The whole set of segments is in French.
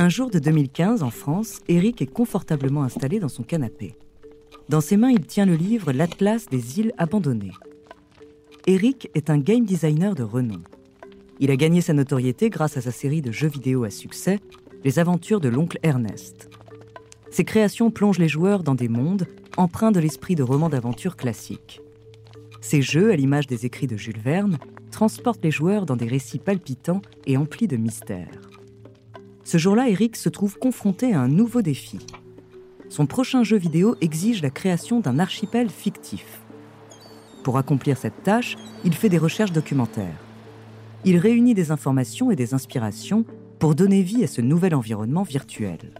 Un jour de 2015, en France, Eric est confortablement installé dans son canapé. Dans ses mains, il tient le livre L'Atlas des îles abandonnées. Eric est un game designer de renom. Il a gagné sa notoriété grâce à sa série de jeux vidéo à succès, Les aventures de l'oncle Ernest. Ses créations plongent les joueurs dans des mondes empreints de l'esprit de romans d'aventure classiques. Ces jeux, à l'image des écrits de Jules Verne, transportent les joueurs dans des récits palpitants et emplis de mystères. Ce jour-là, Eric se trouve confronté à un nouveau défi. Son prochain jeu vidéo exige la création d'un archipel fictif. Pour accomplir cette tâche, il fait des recherches documentaires. Il réunit des informations et des inspirations pour donner vie à ce nouvel environnement virtuel.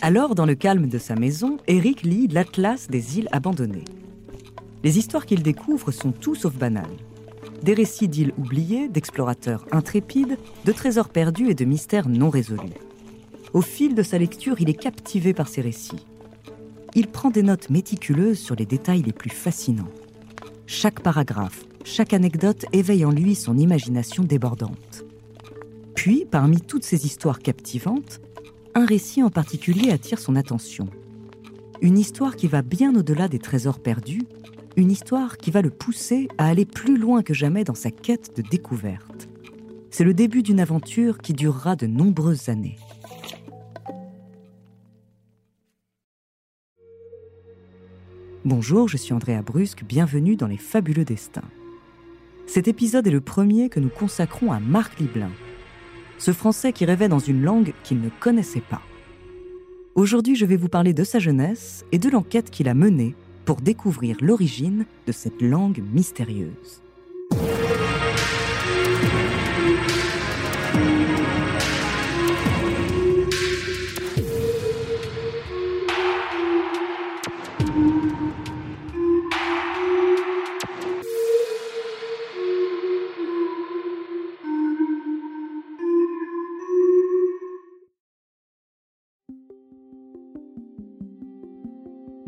Alors, dans le calme de sa maison, Eric lit l'Atlas des îles abandonnées. Les histoires qu'il découvre sont tout sauf banales. Des récits d'îles oubliées, d'explorateurs intrépides, de trésors perdus et de mystères non résolus. Au fil de sa lecture, il est captivé par ces récits. Il prend des notes méticuleuses sur les détails les plus fascinants. Chaque paragraphe, chaque anecdote éveille en lui son imagination débordante. Puis, parmi toutes ces histoires captivantes, un récit en particulier attire son attention. Une histoire qui va bien au-delà des trésors perdus, une histoire qui va le pousser à aller plus loin que jamais dans sa quête de découverte. C'est le début d'une aventure qui durera de nombreuses années. Bonjour, je suis Andrea Brusque, bienvenue dans Les Fabuleux Destins. Cet épisode est le premier que nous consacrons à Marc Liblin, ce Français qui rêvait dans une langue qu'il ne connaissait pas. Aujourd'hui, je vais vous parler de sa jeunesse et de l'enquête qu'il a menée pour découvrir l'origine de cette langue mystérieuse.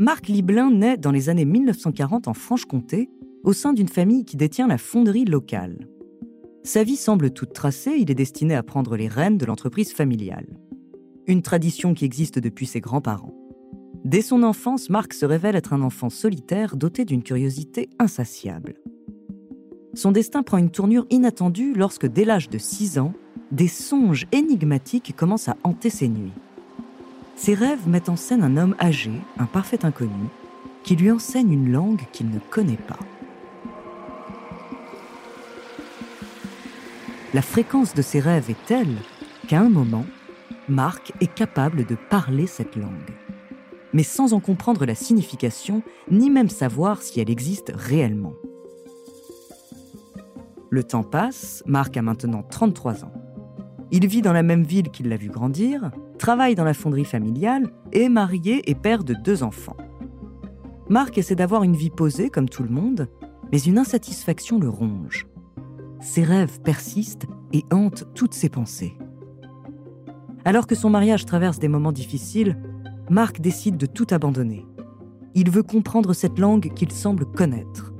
Marc Liblin naît dans les années 1940 en Franche-Comté, au sein d'une famille qui détient la fonderie locale. Sa vie semble toute tracée, il est destiné à prendre les rênes de l'entreprise familiale. Une tradition qui existe depuis ses grands-parents. Dès son enfance, Marc se révèle être un enfant solitaire doté d'une curiosité insatiable. Son destin prend une tournure inattendue lorsque, dès l'âge de 6 ans, des songes énigmatiques commencent à hanter ses nuits. Ses rêves mettent en scène un homme âgé, un parfait inconnu, qui lui enseigne une langue qu'il ne connaît pas. La fréquence de ses rêves est telle qu'à un moment, Marc est capable de parler cette langue, mais sans en comprendre la signification, ni même savoir si elle existe réellement. Le temps passe, Marc a maintenant 33 ans. Il vit dans la même ville qu'il l'a vu grandir, travaille dans la fonderie familiale, est marié et père de deux enfants. Marc essaie d'avoir une vie posée comme tout le monde, mais une insatisfaction le ronge. Ses rêves persistent et hantent toutes ses pensées. Alors que son mariage traverse des moments difficiles, Marc décide de tout abandonner. Il veut comprendre cette langue qu'il semble connaître.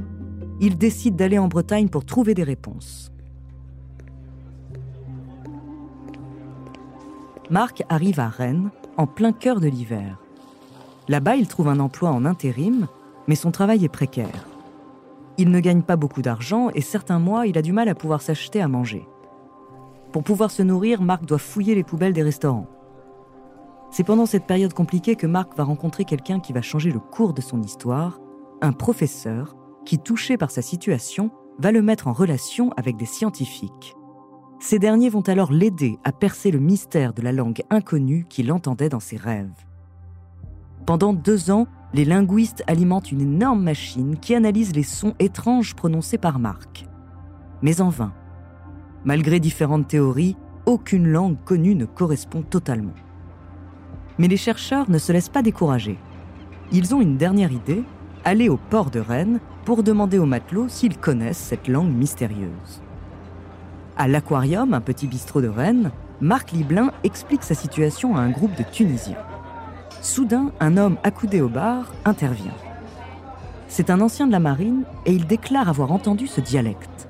Il décide d'aller en Bretagne pour trouver des réponses. Marc arrive à Rennes en plein cœur de l'hiver. Là-bas, il trouve un emploi en intérim, mais son travail est précaire. Il ne gagne pas beaucoup d'argent et certains mois, il a du mal à pouvoir s'acheter à manger. Pour pouvoir se nourrir, Marc doit fouiller les poubelles des restaurants. C'est pendant cette période compliquée que Marc va rencontrer quelqu'un qui va changer le cours de son histoire, un professeur qui, touché par sa situation, va le mettre en relation avec des scientifiques. Ces derniers vont alors l'aider à percer le mystère de la langue inconnue qu'il entendait dans ses rêves. Pendant deux ans, les linguistes alimentent une énorme machine qui analyse les sons étranges prononcés par Marc. Mais en vain. Malgré différentes théories, aucune langue connue ne correspond totalement. Mais les chercheurs ne se laissent pas décourager. Ils ont une dernière idée, aller au port de Rennes pour demander aux matelots s'ils connaissent cette langue mystérieuse. À l'Aquarium, un petit bistrot de Rennes, Marc Liblin explique sa situation à un groupe de Tunisiens. Soudain, un homme accoudé au bar intervient. C'est un ancien de la marine et il déclare avoir entendu ce dialecte.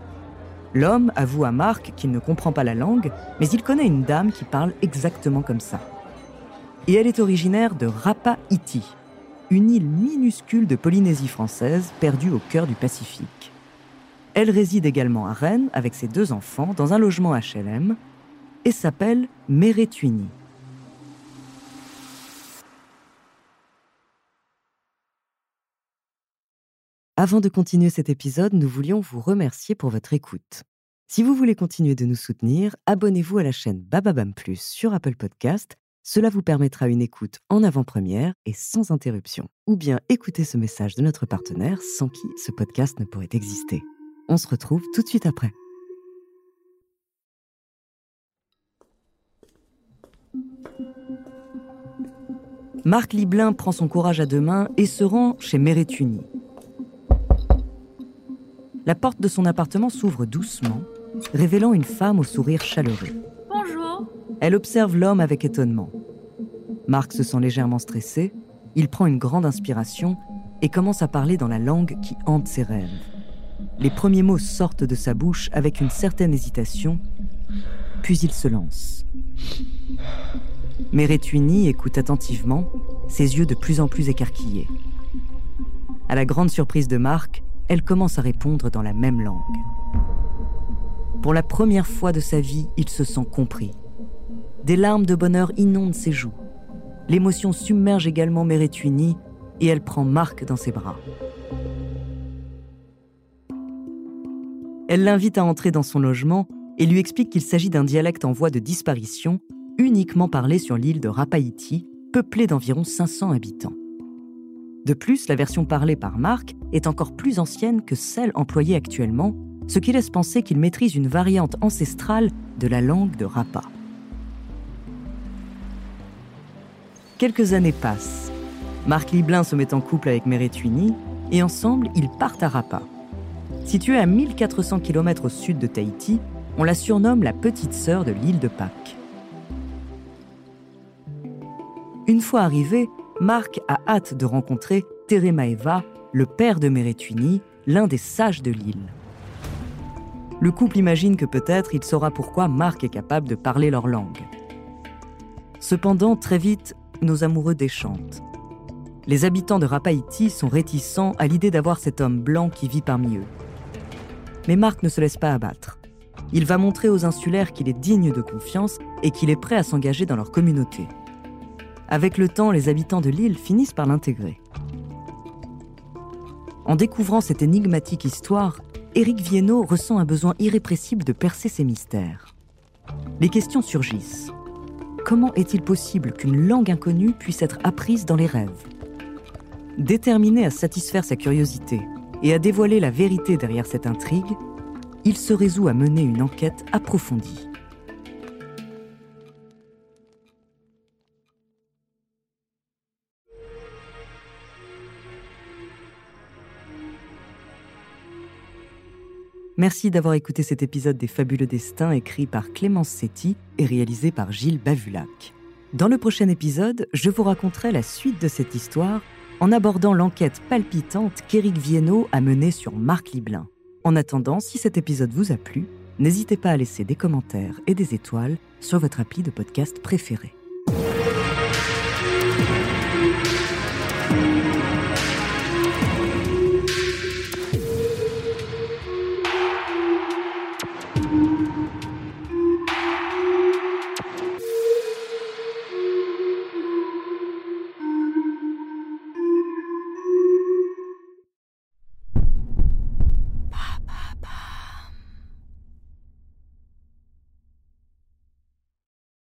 L'homme avoue à Marc qu'il ne comprend pas la langue, mais il connaît une dame qui parle exactement comme ça. Et elle est originaire de Rapa Iti, une île minuscule de Polynésie française perdue au cœur du Pacifique. Elle réside également à Rennes avec ses deux enfants dans un logement HLM et s'appelle Meretuini. Avant de continuer cet épisode, nous voulions vous remercier pour votre écoute. Si vous voulez continuer de nous soutenir, abonnez-vous à la chaîne Bababam Plus sur Apple Podcast. Cela vous permettra une écoute en avant-première et sans interruption. Ou bien écoutez ce message de notre partenaire sans qui ce podcast ne pourrait exister. On se retrouve tout de suite après. Marc Liblin prend son courage à deux mains et se rend chez Meretuni, la porte de son appartement s'ouvre doucement, révélant une femme au sourire chaleureux. Bonjour. Elle observe l'homme avec étonnement. Marc se sent légèrement stressé, il prend une grande inspiration et commence à parler dans la langue qui hante ses rêves. Les premiers mots sortent de sa bouche avec une certaine hésitation, puis il se lance. Meretwini écoute attentivement, ses yeux de plus en plus écarquillés. À la grande surprise de Marc, elle commence à répondre dans la même langue. Pour la première fois de sa vie, il se sent compris. Des larmes de bonheur inondent ses joues. L'émotion submerge également Meretwini et elle prend Marc dans ses bras. Elle l'invite à entrer dans son logement et lui explique qu'il s'agit d'un dialecte en voie de disparition, uniquement parlé sur l'île de Rapaïti, peuplée d'environ 500 habitants. De plus, la version parlée par Marc est encore plus ancienne que celle employée actuellement, ce qui laisse penser qu'il maîtrise une variante ancestrale de la langue de Rapa. Quelques années passent. Marc Liblin se met en couple avec Meretwini et ensemble, ils partent à Rapa. Située à 1400 km au sud de Tahiti, on la surnomme la petite sœur de l'île de Pâques. Une fois arrivé, Marc a hâte de rencontrer Teremaeva, le père de Meretwini, l'un des sages de l'île. Le couple imagine que peut-être il saura pourquoi Marc est capable de parler leur langue. Cependant, très vite, nos amoureux déchantent. Les habitants de Rapaïti sont réticents à l'idée d'avoir cet homme blanc qui vit parmi eux. Mais Marc ne se laisse pas abattre. Il va montrer aux insulaires qu'il est digne de confiance et qu'il est prêt à s'engager dans leur communauté. Avec le temps, les habitants de l'île finissent par l'intégrer. En découvrant cette énigmatique histoire, Éric Viennot ressent un besoin irrépressible de percer ses mystères. Les questions surgissent. Comment est-il possible qu'une langue inconnue puisse être apprise dans les rêves? Déterminé à satisfaire sa curiosité et à dévoiler la vérité derrière cette intrigue, il se résout à mener une enquête approfondie. Merci d'avoir écouté cet épisode des Fabuleux Destins écrit par Clémence Setti et réalisé par Gilles Bavulac. Dans le prochain épisode, je vous raconterai la suite de cette histoire en abordant l'enquête palpitante qu'Éric Viennot a menée sur Marc Liblin. En attendant, si cet épisode vous a plu, n'hésitez pas à laisser des commentaires et des étoiles sur votre appli de podcast préféré.